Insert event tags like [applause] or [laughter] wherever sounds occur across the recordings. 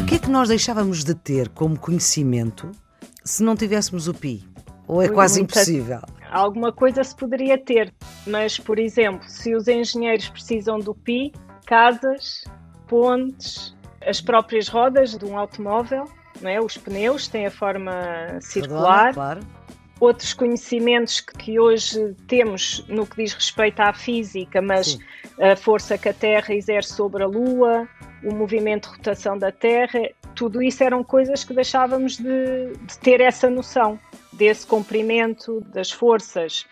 O que é que nós deixávamos de ter como conhecimento se não tivéssemos o PI? Ou é quase muita- impossível? Alguma coisa se poderia ter, mas, por exemplo, se os engenheiros precisam do PI, casas, pontes, as próprias rodas de um automóvel, não é? os pneus têm a forma circular, Redonda, claro. Outros conhecimentos que, que hoje temos no que diz respeito à física, mas Sim. a força que a Terra exerce sobre a Lua, o movimento de rotação da Terra, tudo isso eram coisas que deixávamos de, de ter essa noção desse comprimento das forças,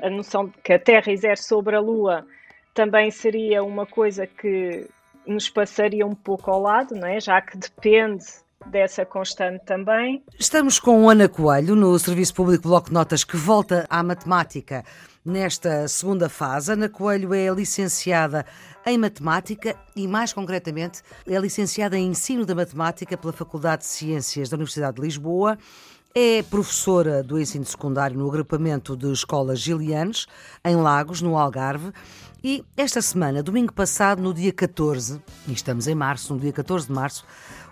a noção de que a Terra exerce sobre a Lua também seria uma coisa que nos passaria um pouco ao lado, não é? já que depende dessa constante também. Estamos com Ana Coelho no Serviço Público Bloco de Notas que volta à matemática nesta segunda fase. Ana Coelho é licenciada em matemática e, mais concretamente, é licenciada em ensino da matemática pela Faculdade de Ciências da Universidade de Lisboa. É professora do ensino secundário no agrupamento de escolas Gilianes, em Lagos, no Algarve. E esta semana, domingo passado, no dia 14, e estamos em março, no dia 14 de março,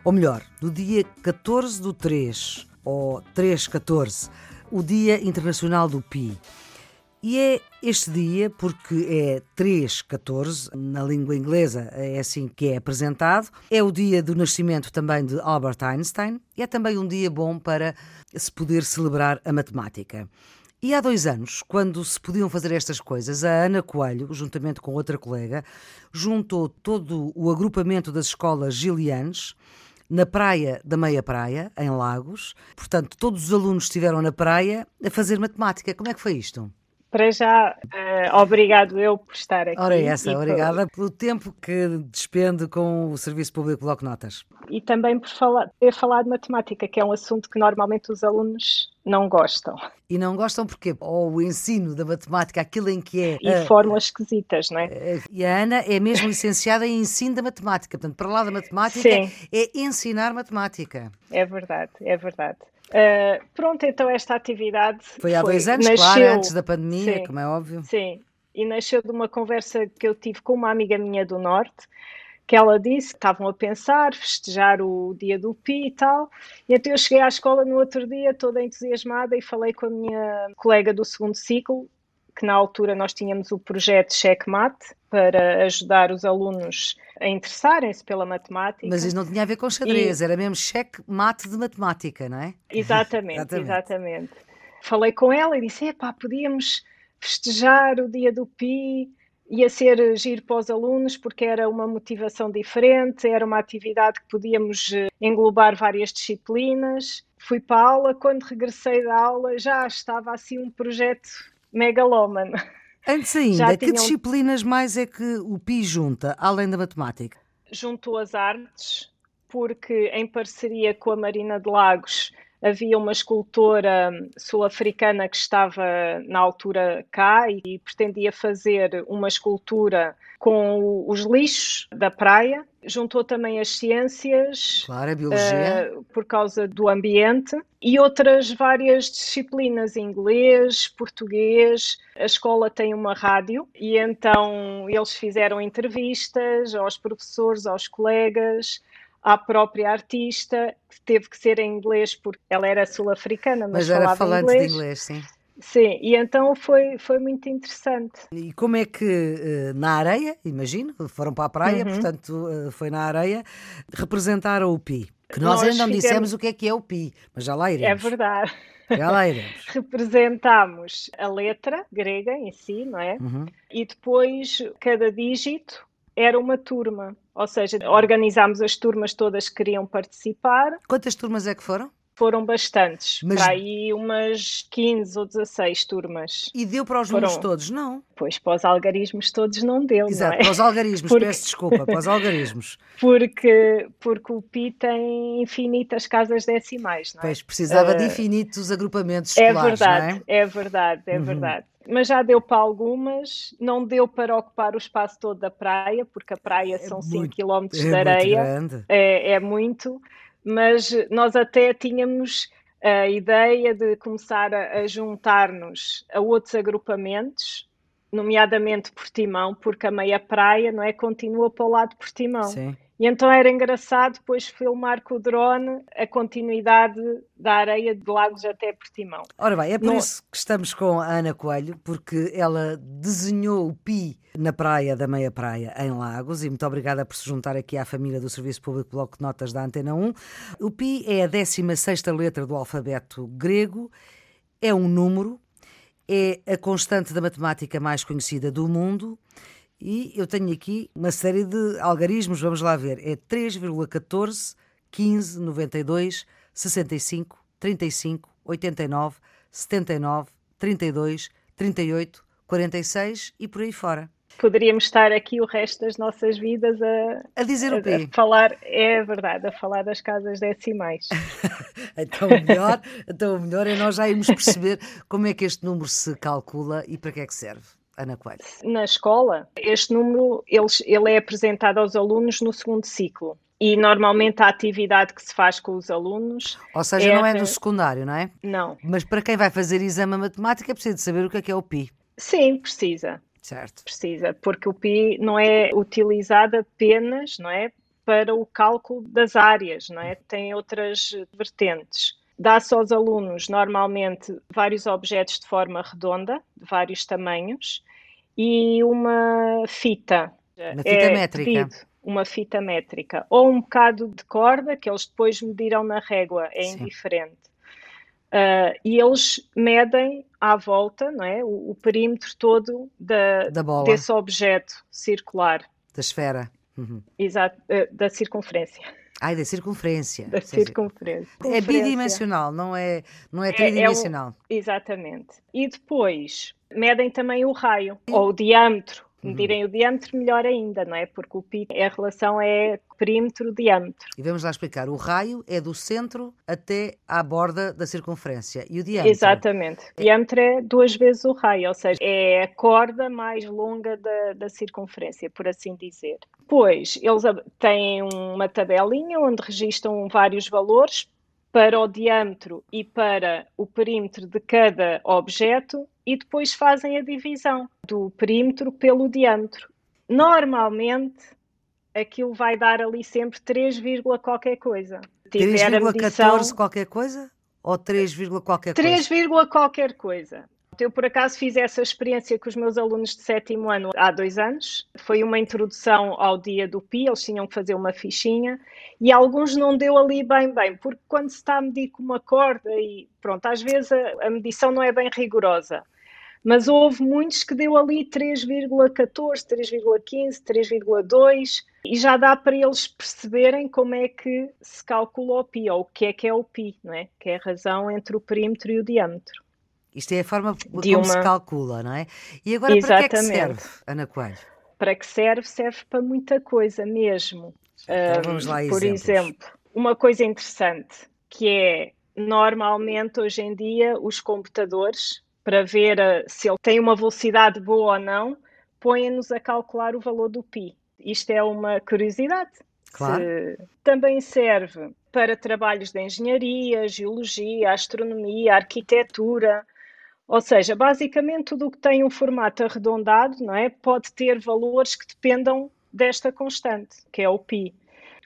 ou melhor, no dia 14 do 3, ou 3-14, o Dia Internacional do Pi. E é este dia porque é 3-14, na língua inglesa é assim que é apresentado. É o dia do nascimento também de Albert Einstein e é também um dia bom para se poder celebrar a matemática. E há dois anos, quando se podiam fazer estas coisas, a Ana Coelho, juntamente com outra colega, juntou todo o agrupamento das escolas gilianes na praia da Meia Praia, em Lagos. Portanto, todos os alunos estiveram na praia a fazer matemática. Como é que foi isto? Para já, eh, obrigado eu por estar aqui. Ora, é essa, e por- obrigada pelo tempo que despende com o Serviço Público Bloco Notas. e também por falar, ter falado de matemática, que é um assunto que normalmente os alunos não gostam. E não gostam porquê? Ou o ensino da matemática, aquilo em que é. E ah, fórmulas esquisitas, não é? e a Ana é mesmo licenciada em ensino da matemática. Portanto, para lá da matemática Sim. é ensinar matemática. É verdade, é verdade. Eh, pronto, então esta atividade Foi há dois anos, nasceu, claro, antes da pandemia, sim. como é óbvio. Sim, e nasceu de uma conversa que eu tive com uma amiga minha do Norte, que ela disse que estavam a pensar festejar o dia do Pi e tal. E então eu cheguei à escola no outro dia toda entusiasmada e falei com a minha colega do segundo ciclo, que na altura nós tínhamos o projeto Checkmate para ajudar os alunos a interessarem-se pela matemática. Mas isso não tinha a ver com xadrez, era mesmo cheque mate de matemática, não é? Exatamente, [laughs] Exatamente. exatamente. Falei com ela e disse: epá, podíamos festejar o dia do Pi, ia ser giro para os alunos, porque era uma motivação diferente, era uma atividade que podíamos eh, englobar várias disciplinas. Fui para a aula, quando regressei da aula já estava assim um projeto megalómano. Antes [laughs] ainda, Já que tinham- disciplinas mais é que o PI junta, além da matemática? juntou as artes, porque em parceria com a Marina de Lagos havia uma escultora sul-africana que estava na altura cá e pretendia fazer uma escultura com os lixos da praia. Juntou também as ciências, Claro, a biologia. Uh, por causa do ambiente e outras várias disciplinas, inglês, português. A escola tem uma rádio e então eles fizeram entrevistas aos professores, aos colegas, à própria artista, que teve que ser em inglês porque ela era sul-africana, mas, mas era falava falante inglês. de inglês, sim. Sim, e então foi, foi muito interessante. E como é que eh, na areia, imagino, foram para a praia, Uhum. portanto eh, foi na areia, representaram o PI. Que nós, Nós ainda não fizemos- dissemos o que é que é o PI, mas já lá iremos. É verdade. Já lá iremos. [laughs] Representámos a letra grega em si, não é? Uhum. e depois cada dígito era uma turma. Ou seja, organizámos as turmas todas que queriam participar. Quantas turmas é que foram? Foram bastantes, Mas- para aí umas 15 ou 16 turmas. E deu para os Foram- números todos? Não. Pois para os algarismos todos não deu, Exato, não é? para os algarismos, Porque- peço desculpa, para os algarismos. [laughs] Porque, porque o Pi tem infinitas casas decimais, não é? Pois precisava de Eh, infinitos agrupamentos É escolares, verdade, não é? é verdade, é Uhum. verdade. Mas já deu para algumas, não deu para ocupar o espaço todo da praia, porque a praia são 5 muito- km É de muito areia. grande. é, é muito, mas nós até tínhamos a ideia de começar a, juntar-nos a outros agrupamentos, nomeadamente Portimão, porque a meia praia não é continua para o lado de Portimão. Sim. E então era engraçado depois filmar com o drone a continuidade da areia de Lagos até Portimão. Ora bem, é por isso que estamos com a Ana Coelho, porque ela desenhou o PI na praia da Meia Praia, em Lagos, e muito obrigada por se juntar aqui à família do Serviço Público Bloco de Notas da Antena 1. O PI é a 16ª letra do alfabeto grego, é um número, é a constante da matemática mais conhecida do mundo e eu tenho aqui uma série de algarismos, vamos lá ver. É 3,14, 15, 92, 65, 35, 89, 79, 32, 38, 46 e por aí fora. Poderíamos estar aqui o resto das nossas vidas a, a dizer o quê? A falar, é verdade, a falar das casas decimais. [laughs] então, o melhor, então o melhor é nós já irmos perceber como é que este número se calcula e para que é que serve. Ana Coelho? Na escola, este número ele, ele é apresentado aos alunos no segundo ciclo. E normalmente a atividade que se faz com os alunos. Ou seja, é... não é no secundário, não é? Não. Mas para quem vai fazer exame matemática é preciso saber o que é que é o PI. Sim, precisa. Certo. Precisa, porque o PI não é utilizado apenas, não é? Para o cálculo das áreas, não é? Tem outras vertentes. Dá-se aos alunos normalmente vários objetos de forma redonda, de vários tamanhos, e uma fita. Uma fita é métrica. Pedido, uma fita métrica. Ou um bocado de corda, que eles depois mediram na régua, é Sim. indiferente. Uh, e eles medem à volta não é, o, o perímetro todo da, da desse objeto circular. Da esfera. Uhum. Exato, uh, da circunferência. Ai, da circunferência. Da circunferência. É bidimensional, não é, não é tridimensional. É, é exatamente. E depois medem também o raio, ou o diâmetro medirem uhum. o diâmetro, melhor ainda, não é? Porque o pi, a relação é perímetro-diâmetro. E vamos lá explicar. O raio é do centro até à borda da circunferência. E o diâmetro? Exatamente. O diâmetro é duas vezes o raio, ou seja, é a corda mais longa da, da circunferência, por assim dizer. Depois, eles têm uma tabelinha onde registram vários valores para o diâmetro e para o perímetro de cada objeto e depois fazem a divisão do perímetro pelo diâmetro. Normalmente, aquilo vai dar ali sempre 3, qualquer coisa. 3,14 qualquer coisa? Ou 3, qualquer 3, coisa? 3, qualquer coisa. Eu, por acaso, fiz essa experiência com os meus alunos de sétimo ano há dois anos. Foi uma introdução ao dia do PI, eles tinham que fazer uma fichinha e alguns não deu ali bem, bem, porque quando se está a medir com uma corda e pronto, às vezes a, a medição não é bem rigorosa. Mas houve muitos que deu ali 3,14, 3,15, 3,2 e já dá para eles perceberem como é que se calcula o pi, ou o que é que é o pi, não é? Que é a razão entre o perímetro e o diâmetro. Isto é a forma como uma... se calcula, não é? E agora Exatamente. para que é que serve, Ana Coelho? Para que serve? Serve para muita coisa mesmo. Então, vamos lá, Por exemplo, uma coisa interessante que é normalmente hoje em dia os computadores, para ver uh, se ele tem uma velocidade boa ou não, põem-nos a calcular o valor do pi. Isto é uma curiosidade. Claro. também serve para trabalhos de engenharia, geologia, astronomia, arquitetura, ou seja, basicamente tudo o que tem um formato arredondado não é, pode ter valores que dependam desta constante, que é o π.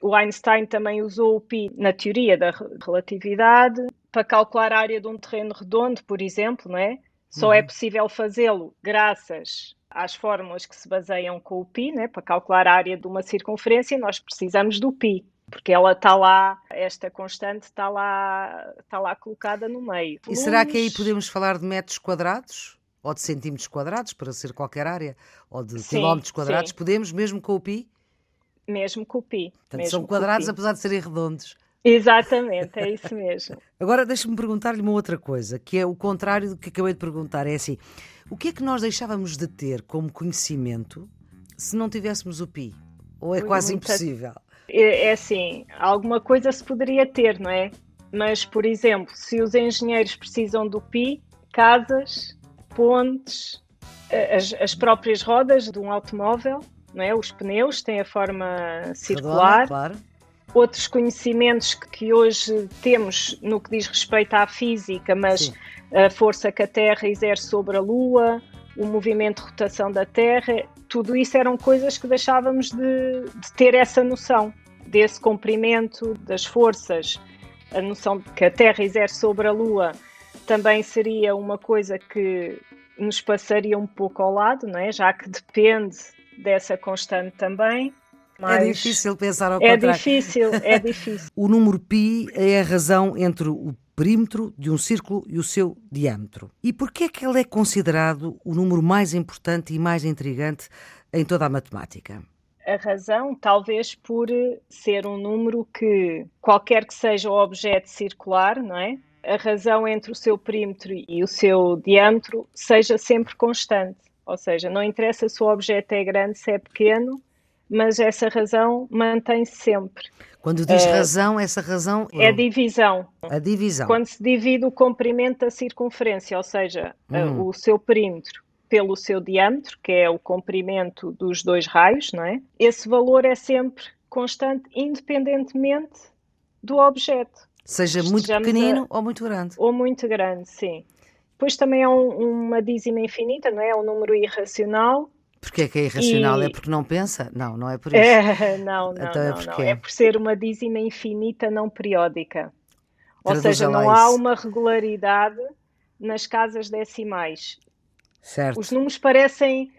O Einstein também usou o π na teoria da relatividade para calcular a área de um terreno redondo, por exemplo, não é? Só é uhum. é possível fazê-lo graças às fórmulas que se baseiam com o π, né? para calcular a área de uma circunferência, nós precisamos do π porque ela está lá, esta constante está lá, está lá colocada no meio. E será que aí podemos falar de metros quadrados? Ou de centímetros quadrados, para ser qualquer área? Ou de sim, quilómetros quadrados? Sim. Podemos, mesmo com o pi? Mesmo com o pi. Portanto, são quadrados, apesar de serem redondos. Exatamente, é isso mesmo. Agora, deixe-me perguntar-lhe uma outra coisa, que é o contrário do que acabei de perguntar. É assim, o que é que nós deixávamos de ter como conhecimento se não tivéssemos o pi? Ou é quase Muita... impossível? É, é assim, alguma coisa se poderia ter, não é? Mas, por exemplo, se os engenheiros precisam do PI, casas, pontes, as, as próprias rodas de um automóvel, não é? Os pneus têm a forma circular. Redonda, claro. Outros conhecimentos que hoje temos no que diz respeito à física, mas Sim. a força que a Terra exerce sobre a Lua, o movimento de rotação da Terra, tudo isso eram coisas que deixávamos de, de ter essa noção desse comprimento das forças, a noção que a Terra exerce sobre a Lua também seria uma coisa que nos passaria um pouco ao lado, não é? já que depende dessa constante também. É difícil pensar ao é contrário. É difícil, é [laughs] difícil. o número π é a razão entre o perímetro de um círculo e o seu diâmetro. E por que é que ele é considerado o número mais importante e mais intrigante em toda a matemática? A razão, talvez por ser um número que, qualquer que seja o objeto circular, não é? A razão entre o seu perímetro e o seu diâmetro seja sempre constante. Ou seja, não interessa se o objeto é grande, se é pequeno, mas essa razão mantém-se sempre. Quando diz uh, razão, essa razão é a divisão. A divisão. Quando se divide o comprimento da circunferência, ou seja, uh, o seu perímetro pelo seu diâmetro, que é o comprimento dos dois raios, não é? Esse valor é sempre constante, independentemente do objeto. Seja muito pequenino a... ou muito grande. Ou muito grande, sim. Depois também é um, uma dízima infinita, não é? É um número irracional Porquê é que é irracional? E... É porque não pensa? Não, não é por [laughs] isso. É, não, não, então é, não, não, é por ser uma dízima infinita não periódica. Ou seja, não há uma regularidade nas casas decimais. Certo. Os números parecem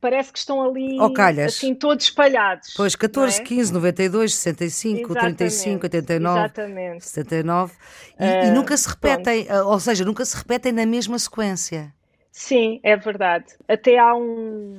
parece que estão ali oh, assim todos espalhados. Pois, 14, é? 15, 92, 65, Exatamente. 35, 89, Exatamente. 79 e, uh, e nunca se repetem, pronto. ou seja, nunca se repetem na mesma sequência. Sim, é verdade. Até há um,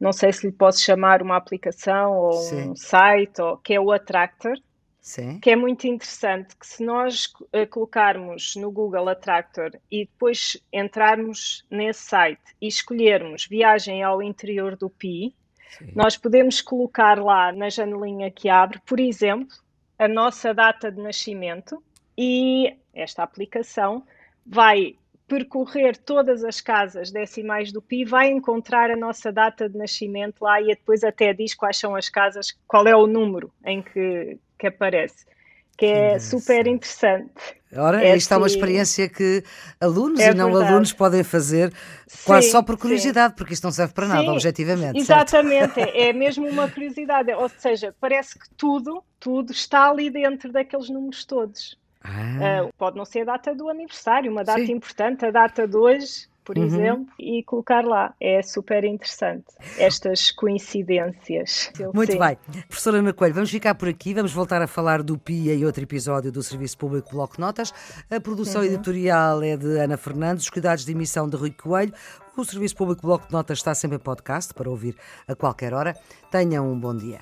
não sei se lhe posso chamar uma aplicação ou Sim. um site, ou, que é o Attractor, Sim. que é muito interessante, que se nós uh, colocarmos no Google Attractor e depois entrarmos nesse site e escolhermos viagem ao interior do Pi, Sim. nós podemos colocar lá na janelinha que abre, por exemplo, a nossa data de nascimento e esta aplicação vai percorrer todas as casas decimais do PI, vai encontrar a nossa data de nascimento lá e depois até diz quais são as casas, qual é o número em que, que aparece. Que é super interessante. Ora, é esta é uma assim experiência que alunos é e não verdade. alunos podem fazer quase sim, só por curiosidade, sim. porque isto não serve para nada, sim, objetivamente. Exatamente, é mesmo uma [laughs] curiosidade. Ou seja, parece que tudo, tudo está ali dentro daqueles números todos. Ah. Uh, pode não ser a data do aniversário, uma data Sim. importante, a data de hoje, por uhum. exemplo, e colocar lá. É super interessante estas coincidências. Muito Sim. bem. Professora Ana Coelho, vamos ficar por aqui, vamos voltar a falar do PIA e outro episódio do Serviço Público Bloco Notas. A produção uhum. editorial é de Ana Fernandes, os cuidados de emissão de Rui Coelho. O Serviço Público Bloco de Notas está sempre em podcast para ouvir a qualquer hora. Tenham um bom dia.